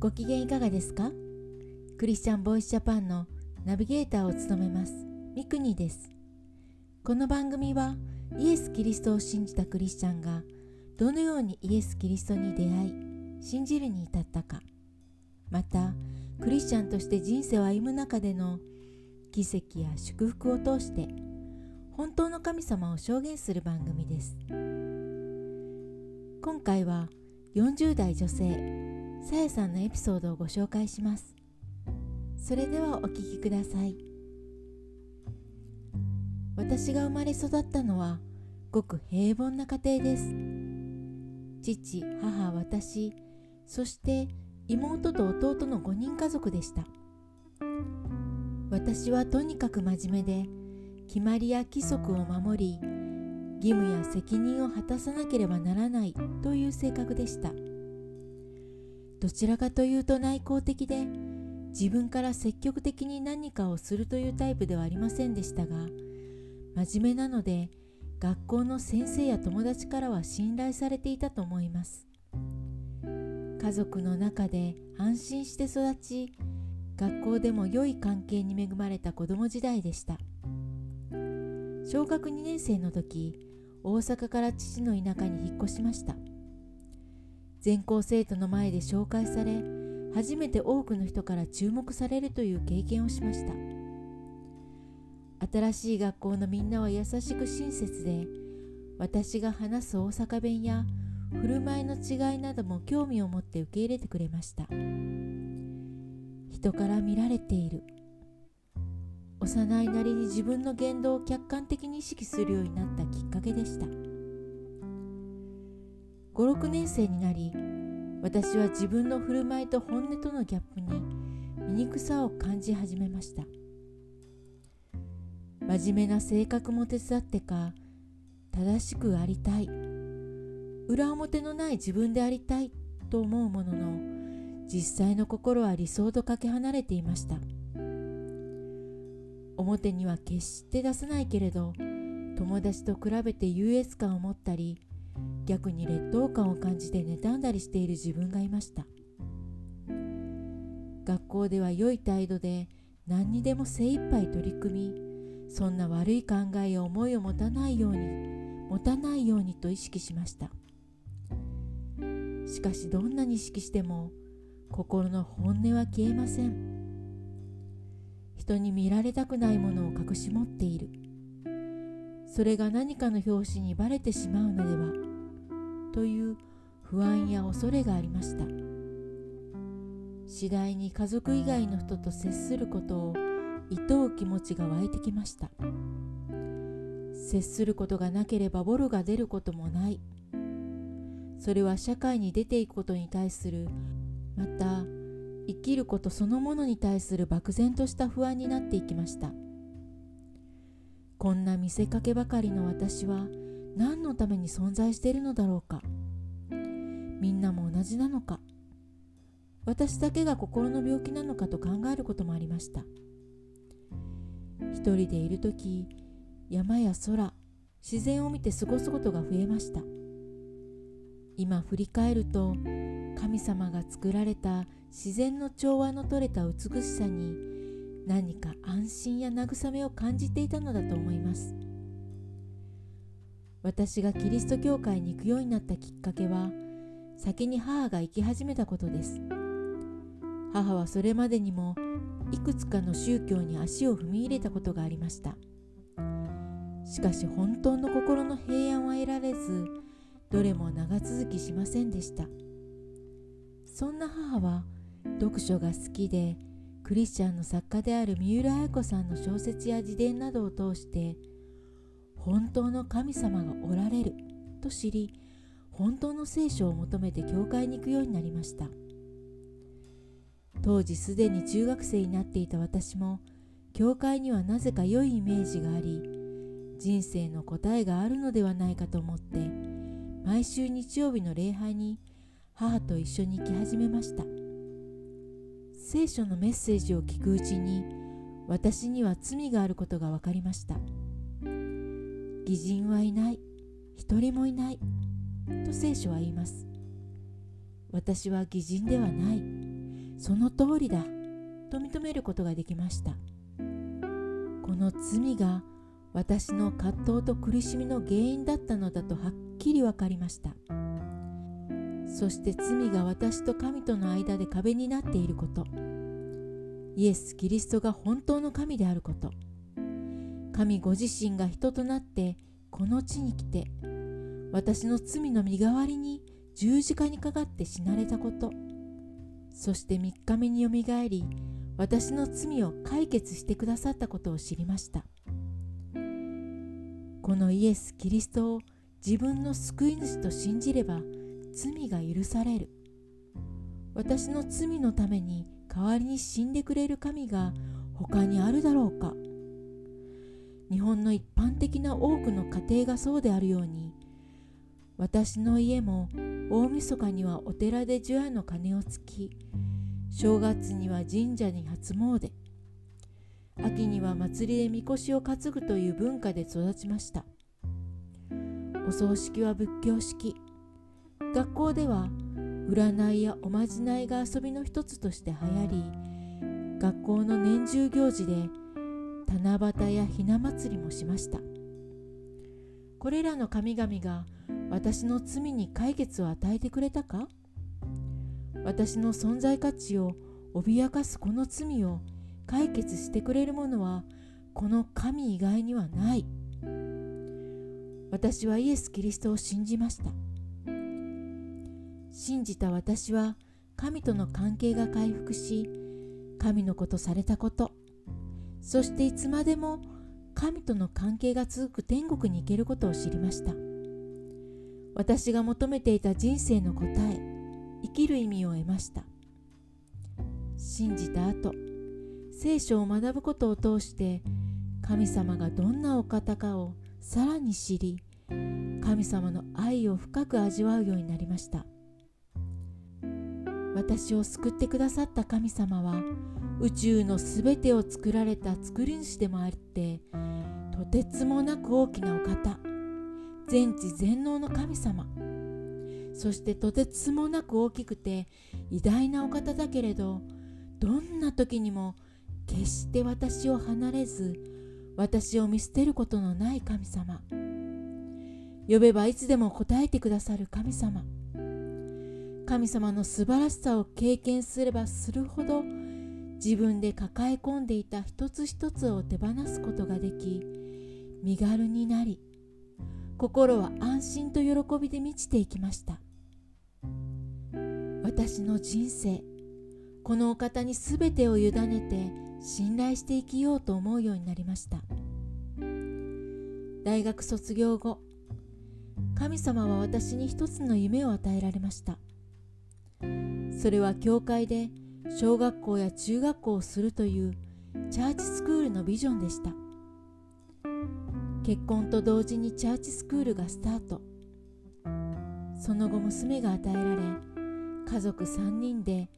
ご機嫌いかがですか？クリスチャンボイスジャパンのナビゲーターを務めますミクニです。この番組はイエス・キリストを信じたクリスチャンがどのようにイエス・キリストに出会い信じるに至ったかまたクリスチャンとして人生を歩む中での奇跡や祝福を通して本当の神様を証言する番組です。今回は40代女性さやさんのエピソードをご紹介します。それではお聞きください。私が生まれ育ったのはごく平凡な家庭です。父母私そして妹と弟の5人家族でした。私はとにかく真面目で決まりや規則を守り義務や責任を果たさなければならないという性格でした。どちらかというと内向的で自分から積極的に何かをするというタイプではありませんでしたが真面目なので学校の先生や友達からは信頼されていたと思います。家族の中で安心して育ち学校でも良い関係に恵まれた子供時代でした。小学2年生の時大阪から父の田舎に引っ越しました。全校生徒の前で紹介され初めて多くの人から注目されるという経験をしました。新しい学校のみんなは優しく親切で私が話す大阪弁や振る舞いの違いなども興味を持って受け入れてくれました。人から見られている。幼いなりに自分の言動を客観的に意識するようになったきっかけでした。56年生になり私は自分の振る舞いと本音とのギャップに醜さを感じ始めました。真面目な性格も手伝ってか正しくありたい裏表のない自分でありたいと思うものの実際の心は理想とかけ離れていました。表には決して出さないけれど友達と比べて優越感を持ったり逆に劣等感を感じて妬んだりしている自分がいました。学校では良い態度で何にでも精一杯取り組みそんな悪い考えや思いを持たないように持たないようにと意識しました。しかしどんなに意識しても心の本音は消えません。人に見られたくないものを隠し持っている。それが何かの拍子にバレてしまうのではという不安や恐れがありました。次第に家族以外の人と接することを厭う気持ちが湧いてきました。接することがなければボロが出ることもない。それは社会に出ていくことに対するまた生きることそのものに対する漠然とした不安になっていきました。こんな見せかけばかりの私は何のために存在しているのだろうか。みんなも同じなのか。私だけが心の病気なのかと考えることもありました。一人でいる時山や空自然を見て過ごすことが増えました。今振り返ると神様が作られた自然の調和のとれた美しさに何か安心や慰めを感じていたのだと思います。私がキリスト教会に行くようになったきっかけは先に母が行き始めたことです。母はそれまでにもいくつかの宗教に足を踏み入れたことがありました。しかし本当の心の平安は得られずどれも長続きしませんでした。そんな母は読書が好きでクリスチャンの作家である三浦綾子さんの小説や自伝などを通して本当の神様がおられると知り本当の聖書を求めて教会に行くようになりました。当時すでに中学生になっていた私も教会にはなぜか良いイメージがあり人生の答えがあるのではないかと思って毎週日曜日の礼拝に母と一緒に行き始めました。聖書のメッセージを聞くうちに私には罪があることが分かりました。偽人はいない一人もいないと聖書は言います。私は偽人ではないその通りだと認めることができました。この罪が私の葛藤と苦しみの原因だったのだとはっきり分かりました。そして罪が私と神との間で壁になっていること。イエス・キリストが本当の神であること。神ご自身が人となってこの地に来て私の罪の身代わりに十字架にかかって死なれたこと。そして3日目によみがえり私の罪を解決してくださったことを知りました。このイエス・キリストを自分の救い主と信じれば罪が許される。私の罪のために代わりに死んでくれる神が他にあるだろうか。日本の一般的な多くの家庭がそうであるように私の家も大晦日にはお寺で除夜の鐘をつき正月には神社に初詣秋には祭りでみこしを担ぐという文化で育ちました。お葬式は仏教式。学校では占いやおまじないが遊びの一つとして流行り学校の年中行事で七夕やひな祭りもしました。これらの神々が私の罪に解決を与えてくれたか？私の存在価値を脅かすこの罪を解決してくれるものはこの神以外にはない。私はイエス・キリストを信じました。信じた私は神との関係が回復し神のことされたこと。そしていつまでも神との関係が続く天国に行けることを知りました。私が求めていた人生の答え生きる意味を得ました。信じた後聖書を学ぶことを通して神様がどんなお方かをさらに知り神様の愛を深く味わうようになりました。私を救ってくださった神様は宇宙のすべてを作られた作り主でもあってとてつもなく大きなお方全知全能の神様。そしてとてつもなく大きくて偉大なお方だけれどどんな時にも決して私を離れず私を見捨てることのない神様。呼べばいつでも答えてくださる神様。神様の素晴らしさを経験すればするほど自分で抱え込んでいた一つ一つを手放すことができ身軽になり心は安心と喜びで満ちていきました。私の人生このお方に全てを委ねて信頼して生きようと思うようになりました。大学卒業後神様は私に一つの夢を与えられました。それは教会で小学校や中学校をするというチャーチスクールのビジョンでした。結婚と同時にチャーチスクールがスタート。その後娘が与えられ家族3人で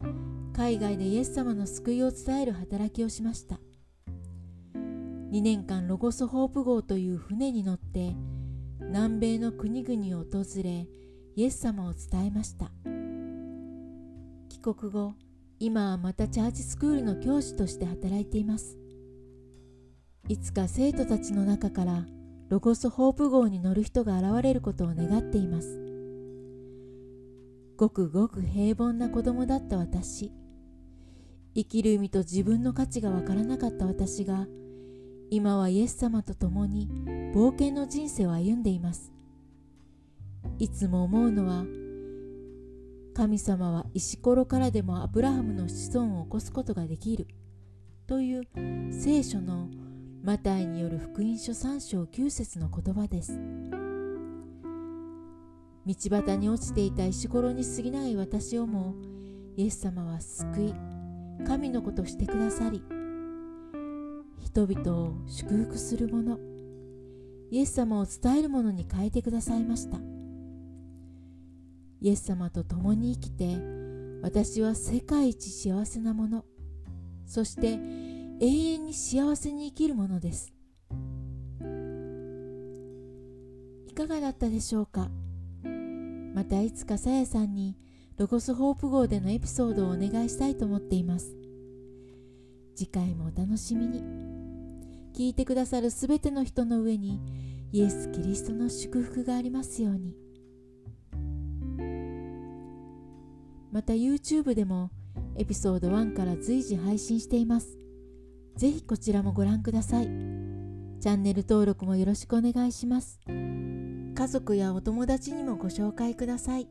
海外でイエス様の救いを伝える働きをしました。2年間ロゴスホープ号という船に乗って南米の国々を訪れイエス様を伝えました。帰国後今はまたチャーチスクールの教師として働いています。いつか生徒たちの中からロゴスホープ号に乗る人が現れることを願っています。ごくごく平凡な子供だった私。生きる意味と自分の価値がわからなかった私が今はイエス様と共に冒険の人生を歩んでいます。いつも思うのは神様は石ころからでもアブラハムの子孫を起こすことができる。という聖書のマタイによる福音書3章9節の言葉です。道端に落ちていた石ころに過ぎない私をもイエス様は救い神のことしてくださり人々を祝福するものイエス様を伝えるものに変えてくださいました。イエス様と共に生きて私は世界一幸せなものそして永遠に幸せに生きるものです。いかがだったでしょうか？またいつかさやさんにロゴスホープ号でのエピソードをお願いしたいと思っています。次回もお楽しみに。聞いてくださるすべての人の上にイエス・キリストの祝福がありますように。また YouTube でもエピソード1から随時配信しています。ぜひこちらもご覧ください。チャンネル登録もよろしくお願いします。家族やお友達にもご紹介ください。